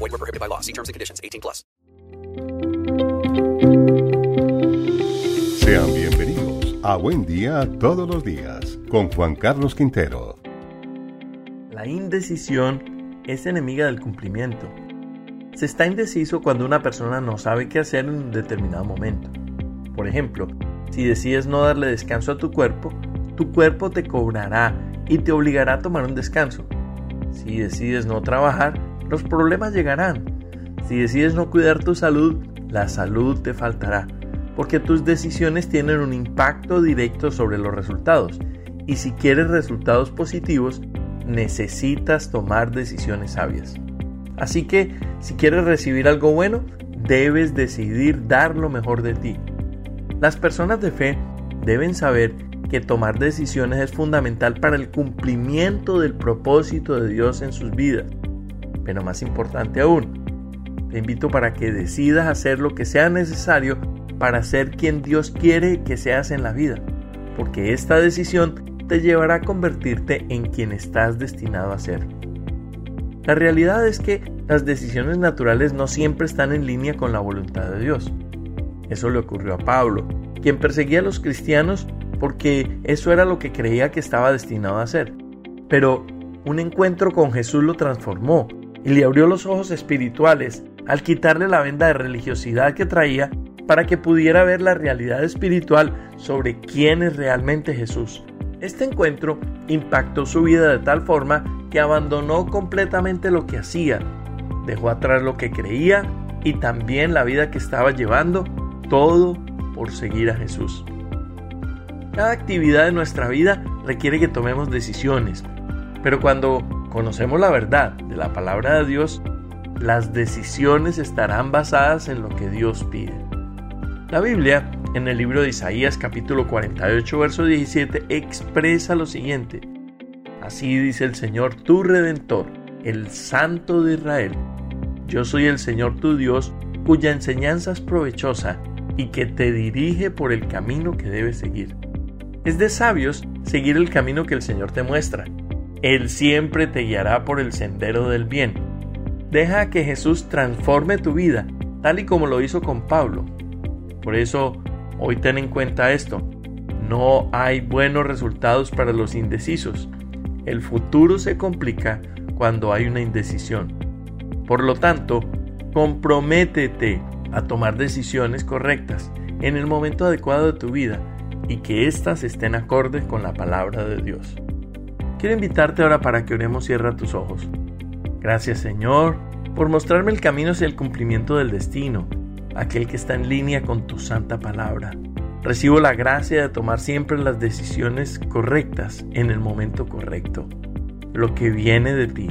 Void were prohibited by law. See terms and conditions. 18 plus. Sean bienvenidos a Buen Día Todos los Días con Juan Carlos Quintero. La indecisión es enemiga del cumplimiento. Se está indeciso cuando una persona no sabe qué hacer en un determinado momento. Por ejemplo, si decides no darle descanso a tu cuerpo, tu cuerpo te cobrará y te obligará a tomar un descanso. Si decides no trabajar, los problemas llegarán. Si decides no cuidar tu salud, la salud te faltará, porque tus decisiones tienen un impacto directo sobre los resultados. Y si quieres resultados positivos, necesitas tomar decisiones sabias. Así que, si quieres recibir algo bueno, debes decidir dar lo mejor de ti. Las personas de fe deben saber que tomar decisiones es fundamental para el cumplimiento del propósito de Dios en sus vidas. Pero más importante aún, te invito para que decidas hacer lo que sea necesario para ser quien Dios quiere que seas en la vida, porque esta decisión te llevará a convertirte en quien estás destinado a ser. La realidad es que las decisiones naturales no siempre están en línea con la voluntad de Dios. Eso le ocurrió a Pablo, quien perseguía a los cristianos porque eso era lo que creía que estaba destinado a hacer. Pero un encuentro con Jesús lo transformó y le abrió los ojos espirituales al quitarle la venda de religiosidad que traía para que pudiera ver la realidad espiritual sobre quién es realmente Jesús. Este encuentro impactó su vida de tal forma que abandonó completamente lo que hacía, dejó atrás lo que creía y también la vida que estaba llevando, todo por seguir a Jesús. Cada actividad de nuestra vida requiere que tomemos decisiones, pero cuando conocemos la verdad de la palabra de Dios, las decisiones estarán basadas en lo que Dios pide. La Biblia, en el libro de Isaías capítulo 48, verso 17, expresa lo siguiente. Así dice el Señor tu Redentor, el Santo de Israel. Yo soy el Señor tu Dios, cuya enseñanza es provechosa y que te dirige por el camino que debes seguir. Es de sabios seguir el camino que el Señor te muestra. Él siempre te guiará por el sendero del bien. Deja que Jesús transforme tu vida, tal y como lo hizo con Pablo. Por eso, hoy ten en cuenta esto. No hay buenos resultados para los indecisos. El futuro se complica cuando hay una indecisión. Por lo tanto, comprométete a tomar decisiones correctas en el momento adecuado de tu vida y que éstas estén acordes con la palabra de Dios. Quiero invitarte ahora para que oremos cierra tus ojos. Gracias Señor por mostrarme el camino hacia el cumplimiento del destino, aquel que está en línea con tu santa palabra. Recibo la gracia de tomar siempre las decisiones correctas en el momento correcto. Lo que viene de ti,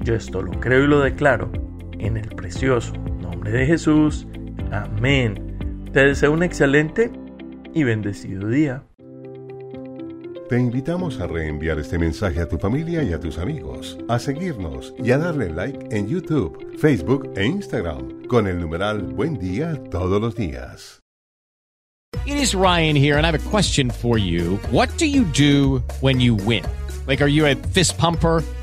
yo esto lo creo y lo declaro en el precioso nombre de Jesús. Amén. Te deseo un excelente y bendecido día. Te invitamos a reenviar este mensaje a tu familia y a tus amigos, a seguirnos y a darle like en YouTube, Facebook e Instagram con el numeral Buen Día Todos los Días. It is Ryan here, and I have a question for you. What do you do when you win? Like, are you a fist pumper?